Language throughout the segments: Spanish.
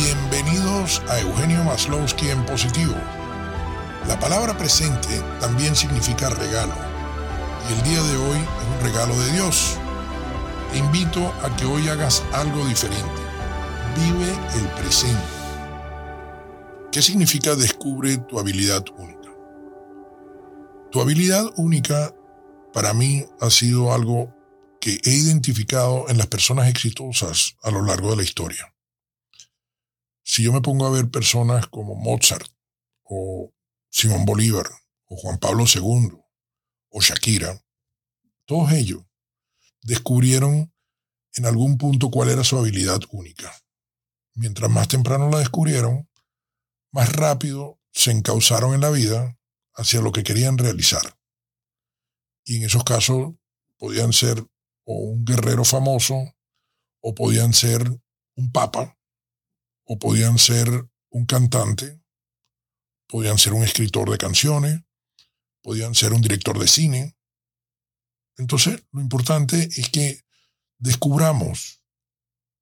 Bienvenidos a Eugenio Maslowski en positivo. La palabra presente también significa regalo. Y el día de hoy es un regalo de Dios. Te invito a que hoy hagas algo diferente. Vive el presente. ¿Qué significa descubre tu habilidad única? Tu habilidad única para mí ha sido algo que he identificado en las personas exitosas a lo largo de la historia. Si yo me pongo a ver personas como Mozart o Simón Bolívar o Juan Pablo II o Shakira, todos ellos descubrieron en algún punto cuál era su habilidad única. Mientras más temprano la descubrieron, más rápido se encauzaron en la vida hacia lo que querían realizar. Y en esos casos podían ser o un guerrero famoso, o podían ser un papa, o podían ser un cantante, podían ser un escritor de canciones, podían ser un director de cine. Entonces, lo importante es que descubramos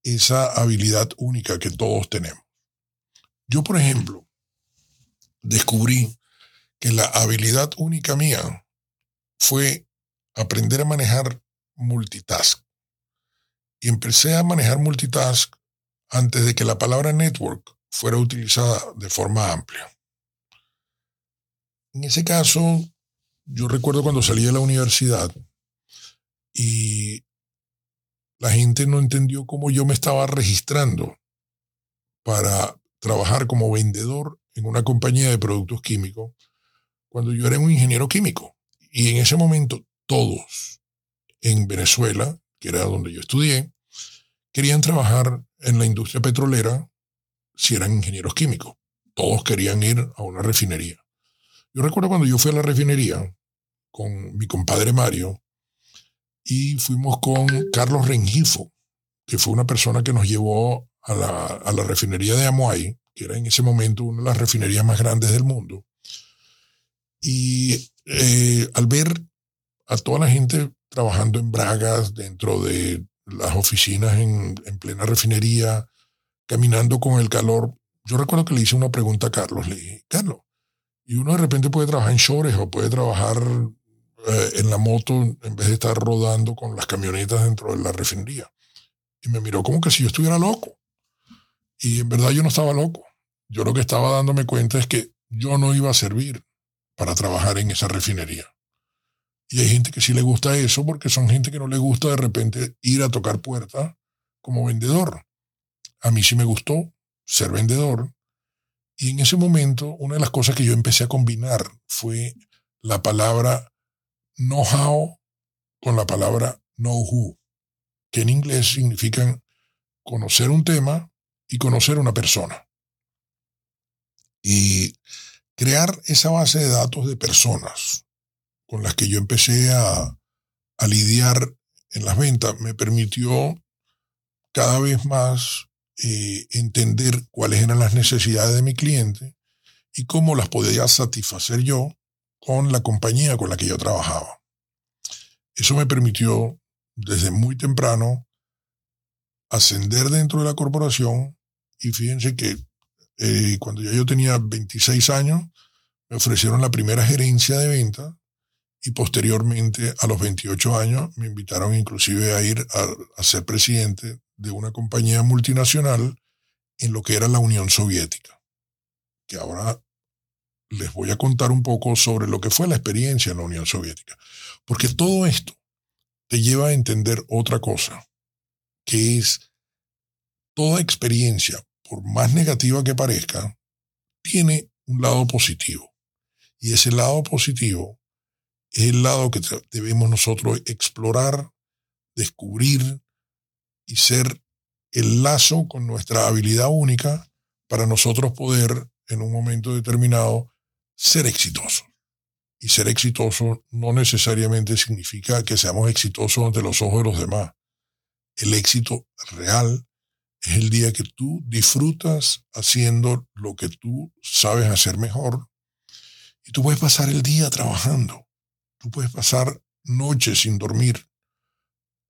esa habilidad única que todos tenemos. Yo, por ejemplo, descubrí que la habilidad única mía fue aprender a manejar multitask. Y empecé a manejar multitask antes de que la palabra network fuera utilizada de forma amplia. En ese caso, yo recuerdo cuando salí de la universidad y la gente no entendió cómo yo me estaba registrando para trabajar como vendedor en una compañía de productos químicos cuando yo era un ingeniero químico. Y en ese momento todos en Venezuela, que era donde yo estudié, querían trabajar en la industria petrolera si eran ingenieros químicos. Todos querían ir a una refinería. Yo recuerdo cuando yo fui a la refinería con mi compadre Mario y fuimos con Carlos Rengifo, que fue una persona que nos llevó a la, refinería de Amoay, que era en ese momento una de las refinerías más grandes del mundo. Y eh, al ver a toda la gente trabajando en bragas dentro de las oficinas en, plena refinería, caminando con el calor. Yo recuerdo que le hice una pregunta a Carlos. Le dije, Carlos, y uno de repente puede trabajar en shores o puede trabajar eh, en la moto en vez de estar rodando con las camionetas dentro de la refinería. Y me miró como que si yo estuviera loco. Y en verdad yo no estaba loco. Yo lo que estaba dándome cuenta es que yo no iba a servir para trabajar en esa refinería. Y hay gente que sí le gusta eso porque son gente que no le gusta de repente ir a tocar puertas como vendedor. A mí sí me gustó ser vendedor. Y en ese momento, una de las cosas que yo empecé a combinar fue la palabra know-how con la palabra know-who, que en inglés significan conocer un tema y conocer una persona. Y crear esa base de datos de personas con las que yo empecé a, lidiar en las ventas me permitió cada vez más eh, entender cuáles eran las necesidades de mi cliente y cómo las podía satisfacer yo con la compañía con la que yo trabajaba. Eso me permitió desde muy temprano ascender dentro de la corporación y fíjense que eh, cuando ya yo tenía 26 años me ofrecieron la primera gerencia de venta y posteriormente, a los 28 años, me invitaron inclusive a ir a, ser presidente de una compañía multinacional en lo que era la Unión Soviética, que ahora les voy a contar un poco sobre lo que fue la experiencia en la Unión Soviética, porque todo esto te lleva a entender otra cosa, que es toda experiencia, por más negativa que parezca, tiene un lado positivo. Y ese lado positivo es el lado que debemos nosotros explorar, descubrir y ser el lazo con nuestra habilidad única para nosotros poder en un momento determinado ser exitosos. Y ser exitoso no necesariamente significa que seamos exitosos ante los ojos de los demás. El éxito real es el día que tú disfrutas haciendo lo que tú sabes hacer mejor y tú puedes pasar el día trabajando Tú puedes pasar noches sin dormir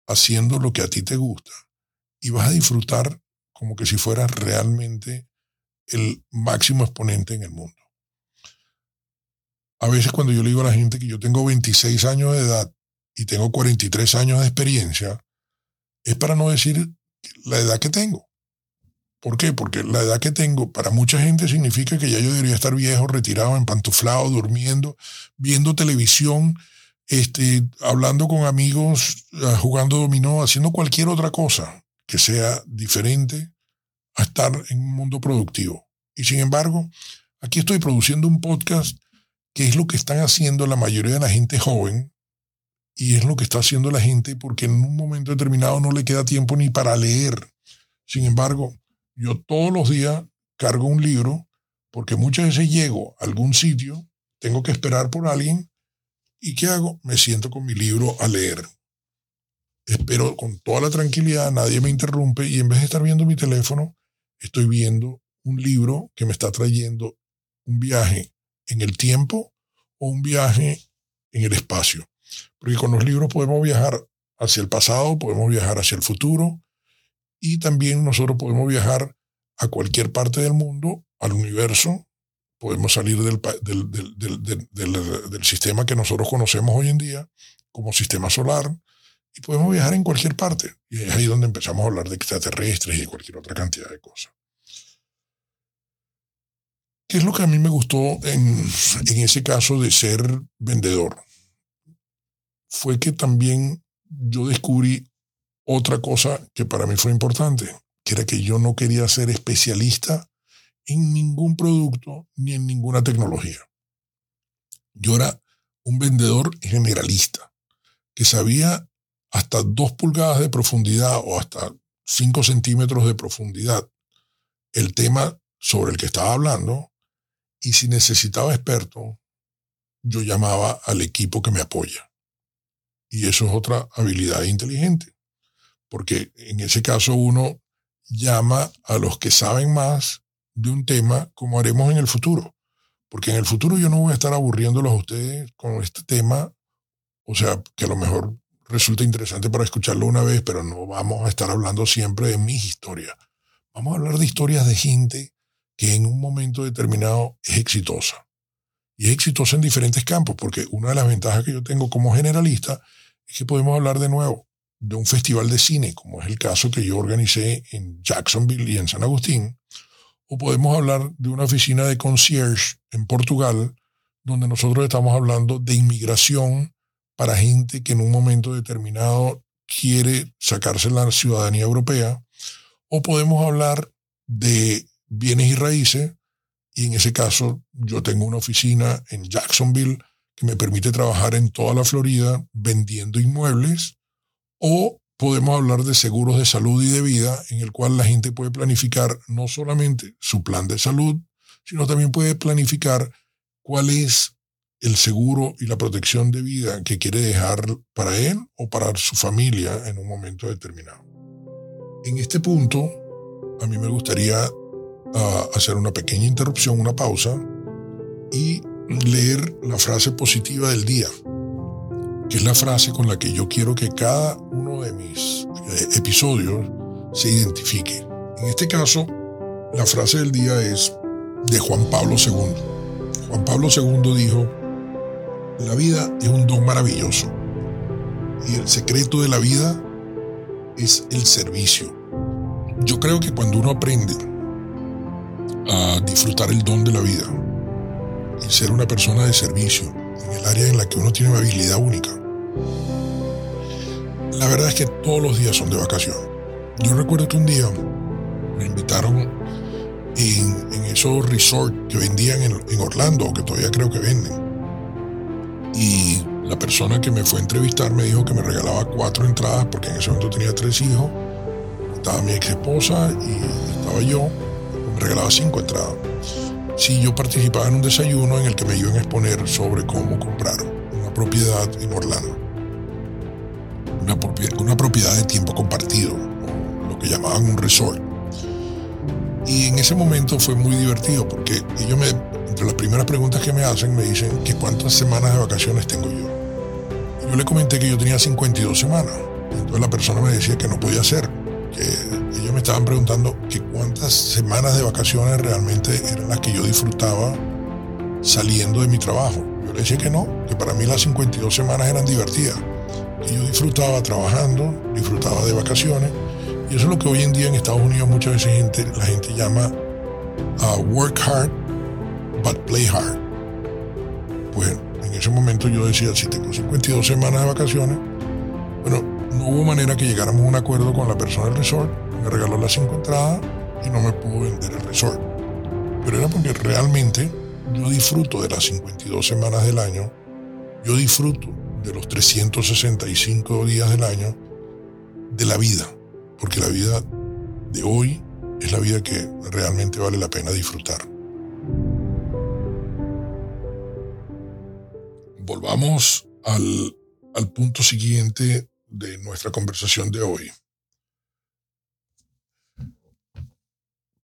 haciendo lo que a ti te gusta y vas a disfrutar como que si fuera realmente el máximo exponente en el mundo. A veces cuando yo le digo a la gente que yo tengo 26 años de edad y tengo 43 años de experiencia, es para no decir la edad que tengo. ¿Por qué? Porque la edad que tengo para mucha gente significa que ya yo debería estar viejo, retirado, empantuflado, durmiendo, viendo televisión, este, hablando con amigos, ah, jugando dominó, haciendo cualquier otra cosa que sea diferente a estar en un mundo productivo. Y sin embargo, aquí estoy produciendo un podcast que es lo que están haciendo la mayoría de la gente joven y es lo que está haciendo la gente porque en un momento determinado no le queda tiempo ni para leer. Sin embargo, yo todos los días cargo un libro porque muchas veces llego a algún sitio, tengo que esperar por alguien ¿Y qué hago? Me siento con mi libro a leer. Espero con toda la tranquilidad, nadie me interrumpe y en vez de estar viendo mi teléfono, estoy viendo un libro que me está trayendo un viaje en el tiempo o un viaje en el espacio. Porque con los libros podemos viajar hacia el pasado, podemos viajar hacia el futuro y también nosotros podemos viajar a cualquier parte del mundo, al universo, podemos salir del, del, sistema que nosotros conocemos hoy en día como sistema solar y podemos viajar en cualquier parte. Y es ahí donde empezamos a hablar de extraterrestres y de cualquier otra cantidad de cosas. ¿Qué es lo que a mí me gustó en, en ese caso de ser vendedor? Fue que también yo descubrí otra cosa que para mí fue importante, que era que yo no quería ser especialista en ningún producto ni en ninguna tecnología. Yo era un vendedor generalista que sabía hasta dos pulgadas de profundidad o hasta cinco centímetros de profundidad el tema sobre el que estaba hablando y si necesitaba experto, yo llamaba al equipo que me apoya. Y eso es otra habilidad inteligente, porque en ese caso uno llama a los que saben más de un tema como haremos en el futuro. Porque en el futuro yo no voy a estar aburriéndolos a ustedes con este tema, o sea, que a lo mejor resulta interesante para escucharlo una vez, pero no vamos a estar hablando siempre de mis historias. Vamos a hablar de historias de gente que en un momento determinado es exitosa. Y es exitosa en diferentes campos, porque una de las ventajas que yo tengo como generalista es que podemos hablar de nuevo de un festival de cine, como es el caso que yo organicé en Jacksonville y en San Agustín, o podemos hablar de una oficina de concierge en Portugal, donde nosotros estamos hablando de inmigración para gente que en un momento determinado quiere sacarse la ciudadanía europea, o podemos hablar de bienes y raíces, y en ese caso yo tengo una oficina en Jacksonville que me permite trabajar en toda la Florida vendiendo inmuebles, o podemos hablar de seguros de salud y de vida, en el cual la gente puede planificar no solamente su plan de salud, sino también puede planificar cuál es el seguro y la protección de vida que quiere dejar para él o para su familia en un momento determinado. En este punto, a mí me gustaría ah, hacer una pequeña interrupción, una pausa, y leer la frase positiva del día es la frase con la que yo quiero que cada uno de mis eh, episodios se identifique. En este caso, la frase del día es de Juan Pablo II. Juan Pablo II dijo, la vida es un don maravilloso y el secreto de la vida es el servicio. Yo creo que cuando uno aprende a disfrutar el don de la vida y ser una persona de servicio, en el área en la que uno tiene una habilidad única. La verdad es que todos los días son de vacación. Yo recuerdo que un día me invitaron en, esos resorts que vendían en, en Orlando, que todavía creo que venden. Y la persona que me fue a entrevistar me dijo que me regalaba cuatro entradas porque en ese momento tenía tres hijos. Estaba mi ex esposa y estaba yo. Me regalaba cinco entradas si yo participaba en un desayuno en el que me iban a exponer sobre cómo comprar una propiedad en Orlando. Una, propiedad, una propiedad de tiempo compartido, lo que llamaban un resort. Y en ese momento fue muy divertido porque ellos me, entre las primeras preguntas que me hacen, me dicen que cuántas semanas de vacaciones tengo yo. yo le comenté que yo tenía 52 semanas. Entonces la persona me decía que no podía ser, que estaban preguntando que cuántas semanas de vacaciones realmente eran las que yo disfrutaba saliendo de mi trabajo. Yo le decía que no, que para mí las 52 semanas eran divertidas. Que yo disfrutaba trabajando, disfrutaba de vacaciones. Y eso es lo que hoy en día en Estados Unidos muchas veces la gente llama uh, work hard, but play hard. Pues en ese momento yo decía, si tengo 52 semanas de vacaciones, bueno, no hubo manera que llegáramos a un acuerdo con la persona del resort, me regaló las cinco entradas y no me pudo vender el resort. Pero era porque realmente yo disfruto de las 52 semanas del año, yo disfruto de los 365 días del año de la vida, porque la vida de hoy es la vida que realmente vale la pena disfrutar. Volvamos al, al punto siguiente de nuestra conversación de hoy.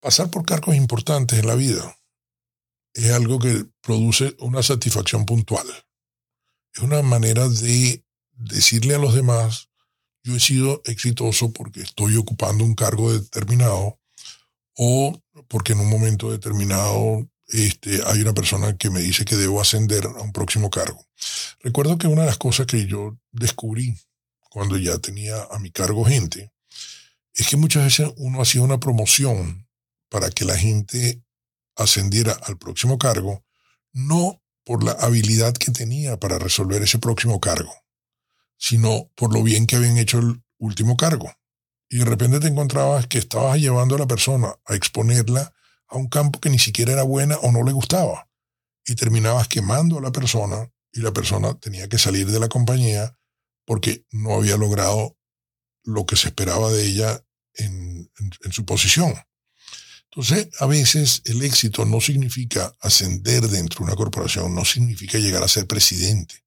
Pasar por cargos importantes en la vida es algo que produce una satisfacción puntual. Es una manera de decirle a los demás, yo he sido exitoso porque estoy ocupando un cargo determinado o porque en un momento determinado este, hay una persona que me dice que debo ascender a un próximo cargo. Recuerdo que una de las cosas que yo descubrí cuando ya tenía a mi cargo gente es que muchas veces uno hacía una promoción para que la gente ascendiera al próximo cargo, no por la habilidad que tenía para resolver ese próximo cargo, sino por lo bien que habían hecho el último cargo. Y de repente te encontrabas que estabas llevando a la persona a exponerla a un campo que ni siquiera era buena o no le gustaba. Y terminabas quemando a la persona y la persona tenía que salir de la compañía porque no había logrado lo que se esperaba de ella en, su posición. Entonces, a veces el éxito no significa ascender dentro de una corporación, no significa llegar a ser presidente.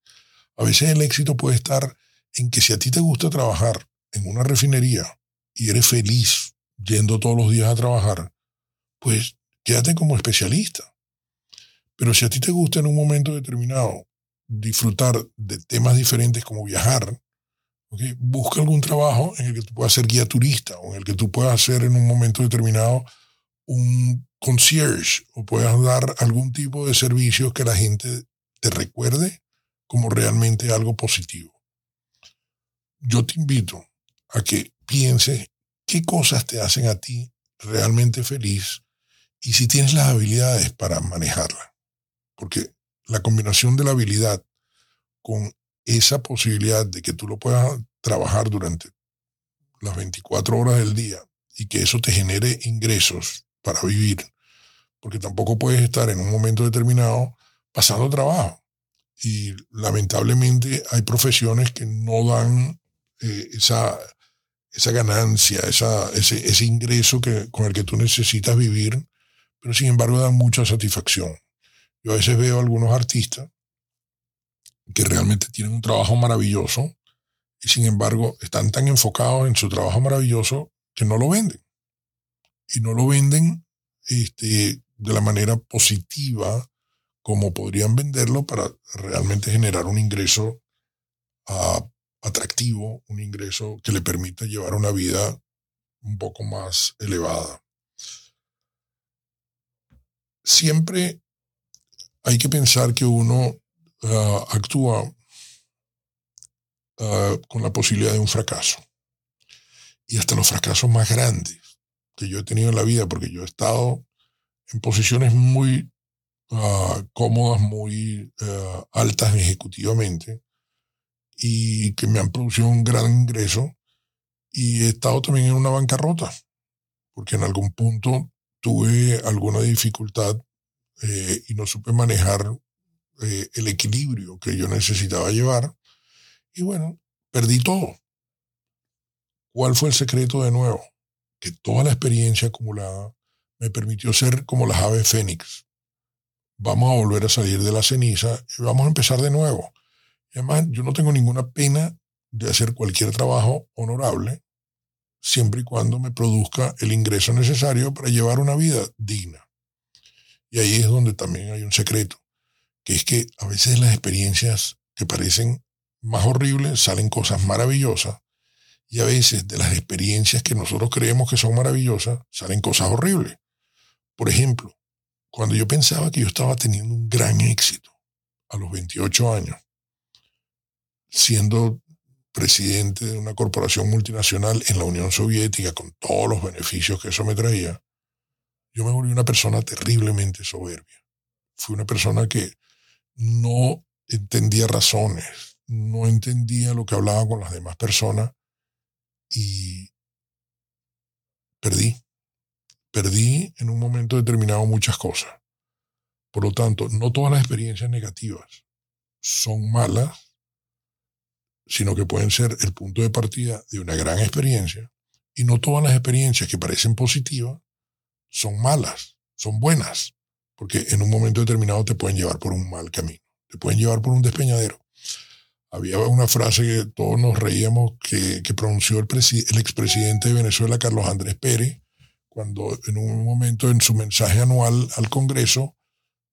A veces el éxito puede estar en que si a ti te gusta trabajar en una refinería y eres feliz yendo todos los días a trabajar, pues quédate como especialista. Pero si a ti te gusta en un momento determinado disfrutar de temas diferentes como viajar, busca algún trabajo en el que tú puedas ser guía turista o en el que tú puedas hacer en un momento determinado un concierge o puedas dar algún tipo de servicio que la gente te recuerde como realmente algo positivo. Yo te invito a que pienses qué cosas te hacen a ti realmente feliz y si tienes las habilidades para manejarla. Porque la combinación de la habilidad con esa posibilidad de que tú lo puedas trabajar durante las 24 horas del día y que eso te genere ingresos para vivir, porque tampoco puedes estar en un momento determinado pasando trabajo. Y lamentablemente hay profesiones que no dan eh, esa, esa ganancia, esa, ese, ese ingreso que, con el que tú necesitas vivir, pero sin embargo dan mucha satisfacción. Yo a veces veo a algunos artistas que realmente tienen un trabajo maravilloso y sin embargo están tan enfocados en su trabajo maravilloso que no lo venden y no lo venden este, de la manera positiva como podrían venderlo para realmente generar un ingreso uh, atractivo, un ingreso que le permita llevar una vida un poco más elevada. Siempre hay que pensar que uno uh, actúa uh, con la posibilidad de un fracaso. Y hasta los fracasos más grandes que yo he tenido en la vida, porque yo he estado en posiciones muy ah, cómodas, muy eh, altas ejecutivamente, y que me han producido un gran ingreso, y he estado también en una bancarrota, porque en algún punto tuve alguna dificultad eh, y no supe manejar eh, el equilibrio que yo necesitaba llevar, y bueno, perdí todo. ¿Cuál fue el secreto de nuevo? Que toda la experiencia acumulada me permitió ser como las aves fénix. Vamos a volver a salir de la ceniza y vamos a empezar de nuevo. Y además, yo no tengo ninguna pena de hacer cualquier trabajo honorable, siempre y cuando me produzca el ingreso necesario para llevar una vida digna. Y ahí es donde también hay un secreto, que es que a veces las experiencias que parecen más horribles salen cosas maravillosas Y a veces de las experiencias que nosotros creemos que son maravillosas, salen cosas horribles. Por ejemplo, cuando yo pensaba que yo estaba teniendo un gran éxito a los 28 años, siendo presidente de una corporación multinacional en la Unión Soviética con todos los beneficios que eso me traía, yo me volví una persona terriblemente soberbia. Fui una persona que no entendía razones, no entendía lo que hablaba con las demás personas y perdí. Perdí en un momento determinado muchas cosas. Por lo tanto, no todas las experiencias negativas son malas, sino que pueden ser el punto de partida de una gran experiencia. Y no todas las experiencias que parecen positivas son malas, son buenas, porque en un momento determinado te pueden llevar por un mal camino, te pueden llevar por un despeñadero. Había una frase que todos nos reíamos que, pronunció el, el expresidente de Venezuela, Carlos Andrés Pérez, cuando en un momento en su mensaje anual al Congreso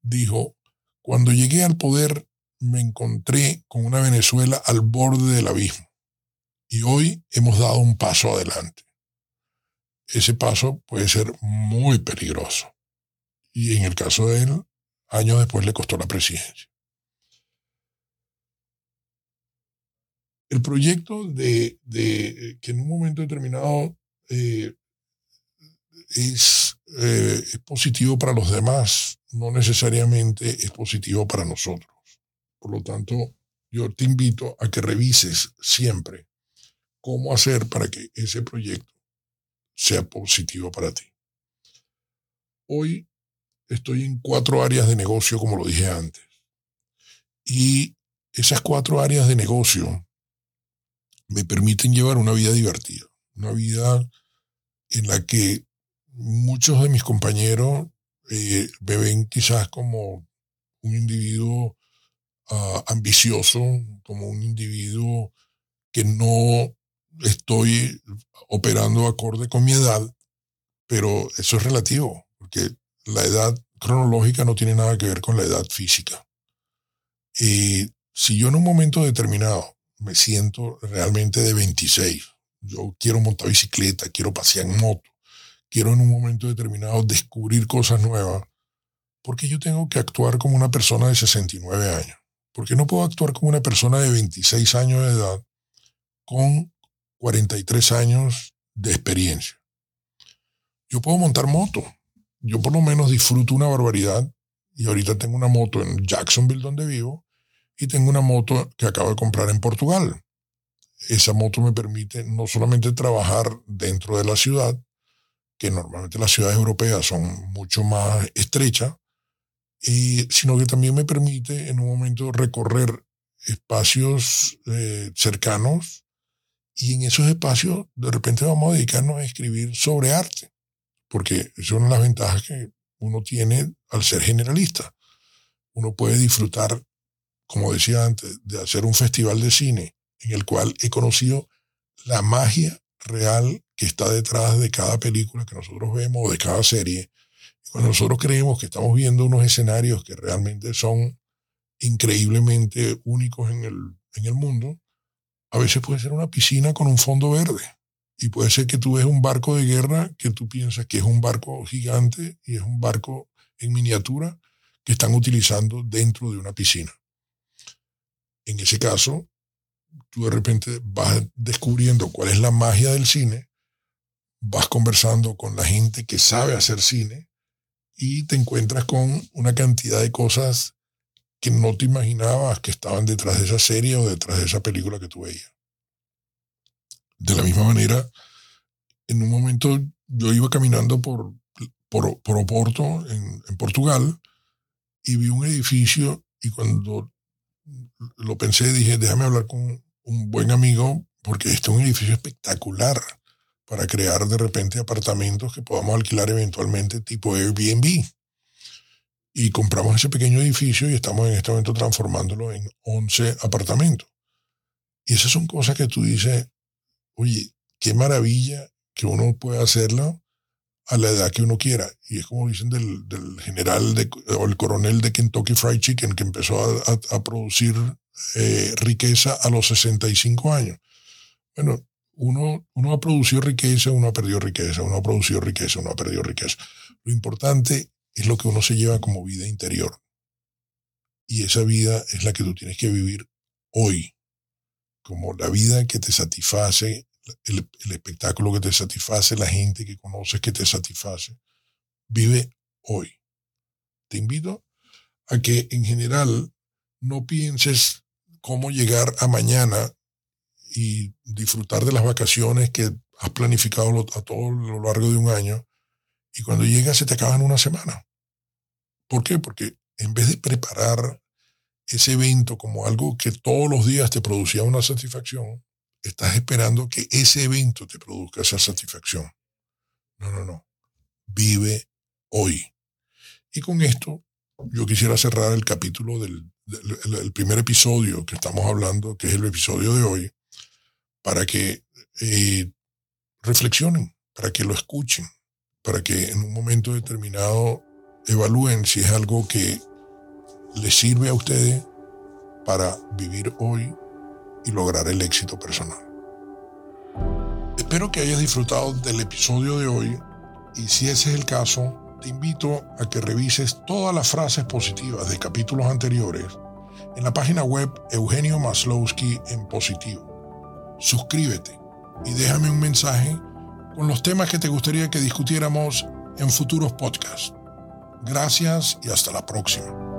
dijo, cuando llegué al poder me encontré con una Venezuela al borde del abismo y hoy hemos dado un paso adelante. Ese paso puede ser muy peligroso y en el caso de él, años después le costó la presidencia. El proyecto de, que en un momento determinado eh, es, eh, es positivo para los demás, no necesariamente es positivo para nosotros. Por lo tanto, yo te invito a que revises siempre cómo hacer para que ese proyecto sea positivo para ti. Hoy estoy en cuatro áreas de negocio, como lo dije antes. Y esas cuatro áreas de negocio me permiten llevar una vida divertida, una vida en la que muchos de mis compañeros eh, me ven quizás como un individuo Ah, ambicioso, como un individuo que no estoy operando acorde con mi edad, pero eso es relativo, porque la edad cronológica no tiene nada que ver con la edad física. Y si yo en un momento determinado me siento realmente de 26, yo quiero montar bicicleta, quiero pasear en moto, quiero en un momento determinado descubrir cosas nuevas, porque yo tengo que actuar como una persona de 69 años porque no puedo actuar como una persona de 26 años de edad con 43 años de experiencia. Yo puedo montar moto. Yo por lo menos disfruto una barbaridad y ahorita tengo una moto en Jacksonville donde vivo y tengo una moto que acabo de comprar en Portugal. Esa moto me permite no solamente trabajar dentro de la ciudad, que normalmente las ciudades europeas son mucho más estrechas, sino que también me permite en un momento recorrer espacios eh, cercanos y en esos espacios de repente vamos a dedicarnos a escribir sobre arte, porque es una de las ventajas que uno tiene al ser generalista. Uno puede disfrutar, como decía antes, de hacer un festival de cine en el cual he conocido la magia real que está detrás de cada película que nosotros vemos o de cada serie cuando nosotros creemos que estamos viendo unos escenarios que realmente son increíblemente únicos en el, en el mundo, a veces puede ser una piscina con un fondo verde. Y puede ser que tú ves un barco de guerra que tú piensas que es un barco gigante y es un barco en miniatura que están utilizando dentro de una piscina. En ese caso, tú de repente vas descubriendo cuál es la magia del cine, vas conversando con la gente que sabe hacer cine y te encuentras con una cantidad de cosas que no te imaginabas que estaban detrás de esa serie o detrás de esa película que tú veías. De la misma manera, en un momento yo iba caminando por, por, por Oporto, en, en Portugal, y vi un edificio y cuando lo pensé dije, déjame hablar con un buen amigo porque este es un edificio espectacular para crear de repente apartamentos que podamos alquilar eventualmente tipo Airbnb. Y compramos ese pequeño edificio y estamos en este momento transformándolo en 11 apartamentos. Y esas son cosas que tú dices, oye, qué maravilla que uno pueda hacerlo a la edad que uno quiera. Y es como dicen del, del general de, o el coronel de Kentucky Fried Chicken que empezó a, producir eh, riqueza a los 65 años. Bueno, uno, uno ha producido riqueza, uno ha perdido riqueza, uno ha producido riqueza, uno ha perdido riqueza. Lo importante es lo que uno se lleva como vida interior. Y esa vida es la que tú tienes que vivir hoy, como la vida que te satisface, el, espectáculo que te satisface, la gente que conoces que te satisface. Vive hoy. Te invito a que en general no pienses cómo llegar a mañana y disfrutar de las vacaciones que has planificado a todo lo largo de un año y cuando llegas se te acaba en una semana. ¿Por qué? Porque en vez de preparar ese evento como algo que todos los días te producía una satisfacción, estás esperando que ese evento te produzca esa satisfacción. No, no, no. Vive hoy. Y con esto yo quisiera cerrar el capítulo del, el primer episodio que estamos hablando, que es el episodio de hoy, para que eh, reflexionen, para que lo escuchen, para que en un momento determinado evalúen si es algo que les sirve a ustedes para vivir hoy y lograr el éxito personal. Espero que hayas disfrutado del episodio de hoy y si ese es el caso, te invito a que revises todas las frases positivas de capítulos anteriores en la página web Eugenio Maslowski en positivo. Suscríbete y déjame un mensaje con los temas que te gustaría que discutiéramos en futuros podcasts. Gracias y hasta la próxima.